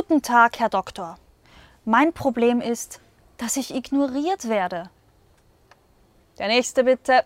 Guten Tag, Herr Doktor. Mein Problem ist, dass ich ignoriert werde. Der nächste bitte.